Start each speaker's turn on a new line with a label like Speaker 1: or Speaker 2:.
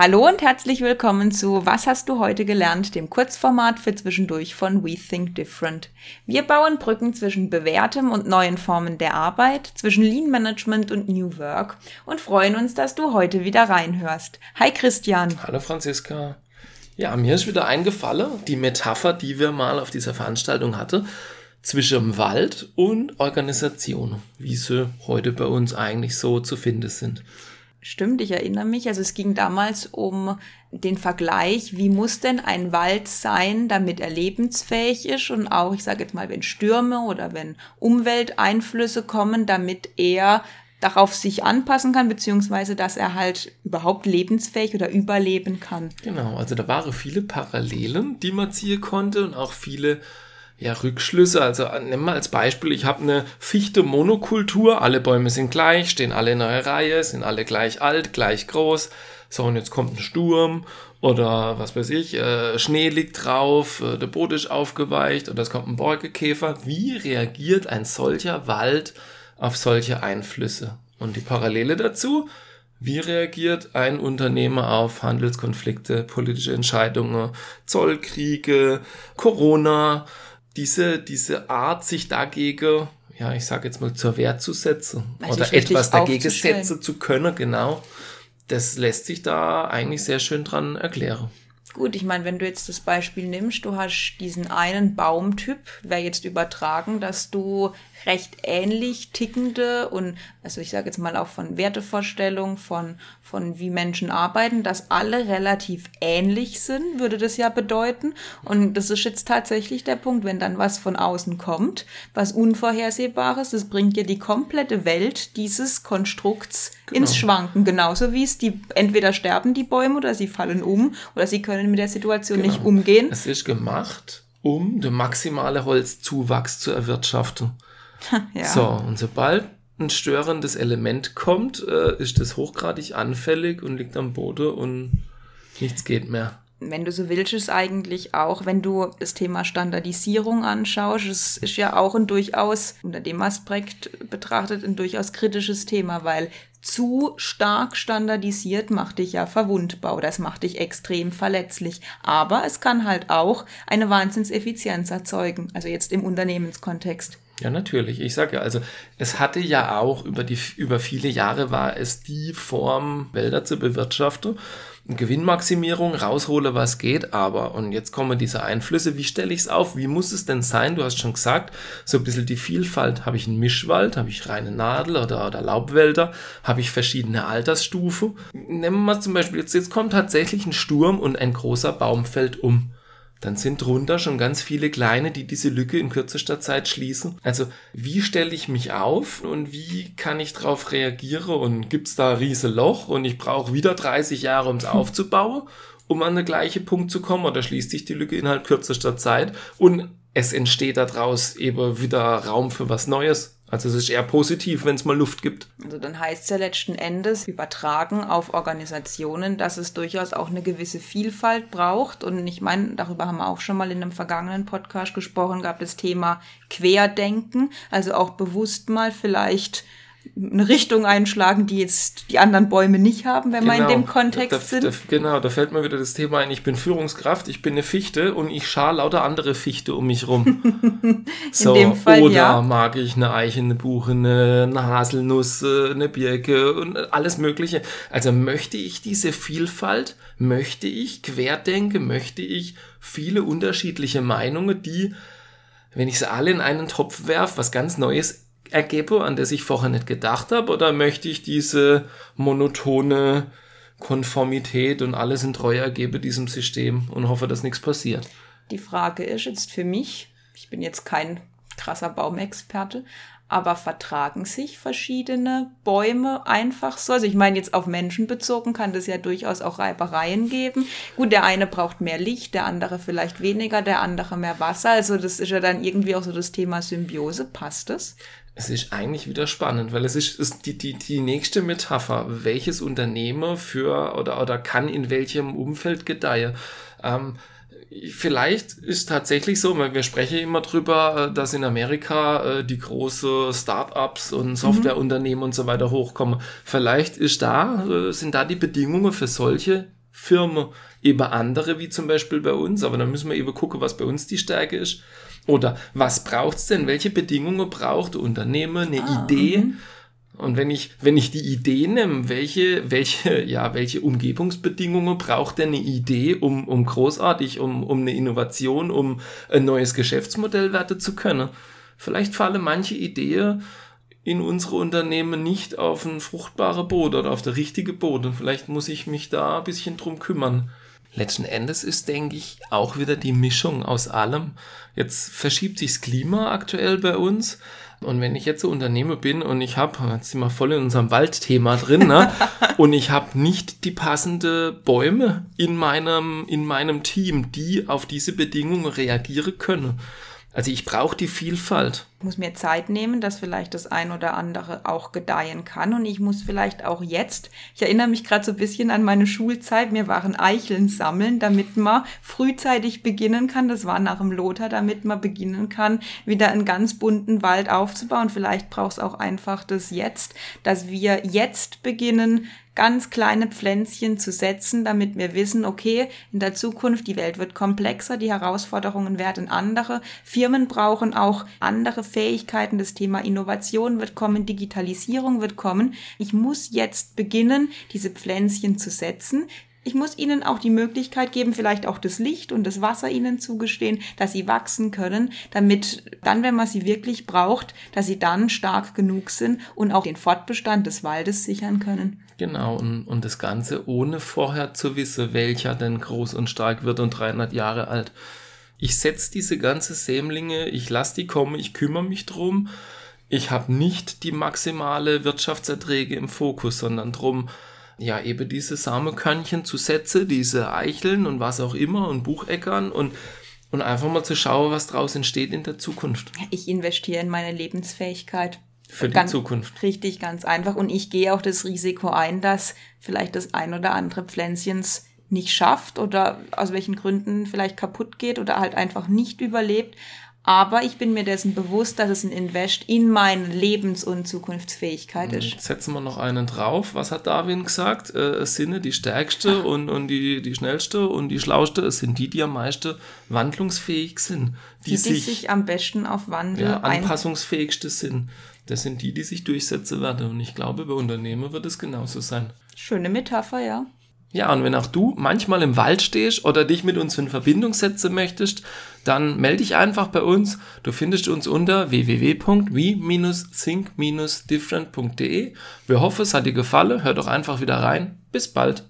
Speaker 1: Hallo und herzlich willkommen zu Was hast du heute gelernt, dem Kurzformat für zwischendurch von We Think Different. Wir bauen Brücken zwischen bewährtem und neuen Formen der Arbeit, zwischen Lean Management und New Work und freuen uns, dass du heute wieder reinhörst. Hi Christian.
Speaker 2: Hallo Franziska. Ja, mir ist wieder eingefallen, die Metapher, die wir mal auf dieser Veranstaltung hatten, zwischen Wald und Organisation, wie sie heute bei uns eigentlich so zu finden sind.
Speaker 1: Stimmt, ich erinnere mich. Also es ging damals um den Vergleich, wie muss denn ein Wald sein, damit er lebensfähig ist und auch, ich sage jetzt mal, wenn Stürme oder wenn Umwelteinflüsse kommen, damit er darauf sich anpassen kann, beziehungsweise dass er halt überhaupt lebensfähig oder überleben kann.
Speaker 2: Genau, also da waren viele Parallelen, die man ziehen konnte und auch viele ja, Rückschlüsse. Also nimm mal als Beispiel, ich habe eine fichte Monokultur, alle Bäume sind gleich, stehen alle in einer Reihe, sind alle gleich alt, gleich groß. So, und jetzt kommt ein Sturm oder was weiß ich, äh, Schnee liegt drauf, äh, der Boden ist aufgeweicht oder es kommt ein Borkekäfer. Wie reagiert ein solcher Wald auf solche Einflüsse? Und die Parallele dazu, wie reagiert ein Unternehmer auf Handelskonflikte, politische Entscheidungen, Zollkriege, Corona, diese, diese Art, sich dagegen, ja, ich sage jetzt mal, zur Wehr zu setzen also oder etwas dagegen setzen zu können, genau, das lässt sich da eigentlich sehr schön dran erklären.
Speaker 1: Gut, ich meine, wenn du jetzt das Beispiel nimmst, du hast diesen einen Baumtyp, wäre jetzt übertragen, dass du recht ähnlich tickende und, also ich sage jetzt mal auch von Wertevorstellung, von, von wie Menschen arbeiten, dass alle relativ ähnlich sind, würde das ja bedeuten. Und das ist jetzt tatsächlich der Punkt, wenn dann was von außen kommt, was Unvorhersehbares, das bringt ja die komplette Welt dieses Konstrukts genau. ins Schwanken. Genauso wie es die, entweder sterben die Bäume oder sie fallen um oder sie können mit der Situation genau. nicht umgehen.
Speaker 2: Es ist gemacht, um den maximalen Holzzuwachs zu erwirtschaften. ja. So, und sobald ein störendes Element kommt, äh, ist das hochgradig anfällig und liegt am Boden und nichts geht mehr.
Speaker 1: Wenn du so willst, ist eigentlich auch, wenn du das Thema Standardisierung anschaust, es ist ja auch ein durchaus, unter dem Aspekt betrachtet, ein durchaus kritisches Thema, weil zu stark standardisiert macht dich ja verwundbar es macht dich extrem verletzlich. Aber es kann halt auch eine Wahnsinnseffizienz erzeugen, also jetzt im Unternehmenskontext.
Speaker 2: Ja, natürlich. Ich sage ja, also es hatte ja auch über die über viele Jahre war es die Form, Wälder zu bewirtschaften. Gewinnmaximierung, raushole, was geht, aber, und jetzt kommen diese Einflüsse, wie stelle ich es auf? Wie muss es denn sein? Du hast schon gesagt, so ein bisschen die Vielfalt. Habe ich einen Mischwald, habe ich reine Nadel oder, oder Laubwälder, habe ich verschiedene Altersstufen. Nehmen wir mal zum Beispiel, jetzt, jetzt kommt tatsächlich ein Sturm und ein großer Baum fällt um dann sind drunter schon ganz viele kleine, die diese Lücke in kürzester Zeit schließen. Also wie stelle ich mich auf und wie kann ich darauf reagieren? Und gibt es da ein riese Loch und ich brauche wieder 30 Jahre, um es aufzubauen, um an den gleichen Punkt zu kommen. Oder schließt sich die Lücke innerhalb kürzester Zeit? Und es entsteht daraus eben wieder Raum für was Neues. Also es ist eher positiv, wenn es mal Luft gibt.
Speaker 1: Also dann heißt es ja letzten Endes übertragen auf Organisationen, dass es durchaus auch eine gewisse Vielfalt braucht. Und ich meine, darüber haben wir auch schon mal in einem vergangenen Podcast gesprochen, gab das Thema Querdenken. Also auch bewusst mal vielleicht eine Richtung einschlagen, die jetzt die anderen Bäume nicht haben, wenn genau. wir in dem Kontext
Speaker 2: da,
Speaker 1: sind.
Speaker 2: Da, genau, da fällt mir wieder das Thema ein, ich bin Führungskraft, ich bin eine Fichte und ich schar lauter andere Fichte um mich rum. so, in dem Fall, oder ja. mag ich eine Eiche, eine Buche, eine, eine Haselnuss, eine Birke und alles mögliche. Also möchte ich diese Vielfalt, möchte ich querdenke, möchte ich viele unterschiedliche Meinungen, die, wenn ich sie alle in einen Topf werfe, was ganz Neues ergebe, an das ich vorher nicht gedacht habe, oder möchte ich diese monotone Konformität und alles in Treue ergebe diesem System und hoffe, dass nichts passiert?
Speaker 1: Die Frage ist jetzt für mich, ich bin jetzt kein krasser Baumexperte, aber vertragen sich verschiedene Bäume einfach so? Also ich meine, jetzt auf Menschen bezogen kann das ja durchaus auch Reibereien geben. Gut, der eine braucht mehr Licht, der andere vielleicht weniger, der andere mehr Wasser. Also das ist ja dann irgendwie auch so das Thema Symbiose. Passt das?
Speaker 2: Es ist eigentlich wieder spannend, weil es ist, ist die, die, die nächste Metapher, welches Unternehmen für oder, oder kann in welchem Umfeld gedeihen. Ähm, vielleicht ist tatsächlich so, weil wir sprechen immer drüber, äh, dass in Amerika äh, die große Start-ups und mhm. Softwareunternehmen mhm. und so weiter hochkommen. Vielleicht ist da, äh, sind da die Bedingungen für solche Firma eben andere, wie zum Beispiel bei uns, aber dann müssen wir eben gucken, was bei uns die Stärke ist. Oder was braucht's denn? Welche Bedingungen braucht Unternehmen, eine ah, Idee? Mhm. Und wenn ich, wenn ich die Idee nehme, welche, welche, ja, welche Umgebungsbedingungen braucht denn eine Idee, um, um großartig, um, um eine Innovation, um ein neues Geschäftsmodell werden zu können? Vielleicht fallen manche Ideen in unsere Unternehmen nicht auf ein fruchtbare Boot oder auf der richtige Boot. Und vielleicht muss ich mich da ein bisschen drum kümmern. Letzten Endes ist, denke ich, auch wieder die Mischung aus allem. Jetzt verschiebt sich das Klima aktuell bei uns. Und wenn ich jetzt so Unternehmer bin und ich habe, jetzt sind wir voll in unserem Waldthema drin, ne? und ich habe nicht die passende Bäume in meinem, in meinem Team, die auf diese Bedingungen reagieren können, also ich brauche die Vielfalt.
Speaker 1: Muss mir Zeit nehmen, dass vielleicht das ein oder andere auch gedeihen kann. Und ich muss vielleicht auch jetzt, ich erinnere mich gerade so ein bisschen an meine Schulzeit, wir waren Eicheln sammeln, damit man frühzeitig beginnen kann. Das war nach dem Lothar, damit man beginnen kann, wieder einen ganz bunten Wald aufzubauen. Vielleicht braucht es auch einfach das jetzt, dass wir jetzt beginnen, ganz kleine Pflänzchen zu setzen, damit wir wissen, okay, in der Zukunft, die Welt wird komplexer, die Herausforderungen werden andere. Firmen brauchen auch andere Fähigkeiten. Das Thema Innovation wird kommen, Digitalisierung wird kommen. Ich muss jetzt beginnen, diese Pflänzchen zu setzen. Ich muss ihnen auch die Möglichkeit geben, vielleicht auch das Licht und das Wasser ihnen zugestehen, dass sie wachsen können, damit dann, wenn man sie wirklich braucht, dass sie dann stark genug sind und auch den Fortbestand des Waldes sichern können.
Speaker 2: Genau, und, und das Ganze ohne vorher zu wissen, welcher denn groß und stark wird und 300 Jahre alt. Ich setze diese ganze Sämlinge, ich lasse die kommen, ich kümmere mich drum. Ich habe nicht die maximale Wirtschaftserträge im Fokus, sondern drum, ja, eben diese Samenkörnchen zu setzen, diese Eicheln und was auch immer und Bucheckern und, und einfach mal zu schauen, was draus entsteht in der Zukunft.
Speaker 1: Ich investiere in meine Lebensfähigkeit.
Speaker 2: Für die Zukunft.
Speaker 1: Richtig, ganz einfach. Und ich gehe auch das Risiko ein, dass vielleicht das ein oder andere Pflänzchens nicht schafft oder aus welchen Gründen vielleicht kaputt geht oder halt einfach nicht überlebt. Aber ich bin mir dessen bewusst, dass es ein Invest in meine Lebens- und Zukunftsfähigkeit ist.
Speaker 2: Jetzt setzen wir noch einen drauf. Was hat Darwin gesagt? Äh, es sind die stärkste und, und die, die schnellste und die schlauste. Es sind die, die am meisten wandlungsfähig sind.
Speaker 1: Die, die sich, sich, am besten auf Wandel
Speaker 2: ja, anpassungsfähigste sind. Das sind die, die sich durchsetzen werden. Und ich glaube, bei Unternehmen wird es genauso sein.
Speaker 1: Schöne Metapher, ja.
Speaker 2: Ja, und wenn auch du manchmal im Wald stehst oder dich mit uns in Verbindung setzen möchtest, dann melde dich einfach bei uns. Du findest uns unter www.we-think-different.de. Wir hoffen, es hat dir gefallen. Hör doch einfach wieder rein. Bis bald.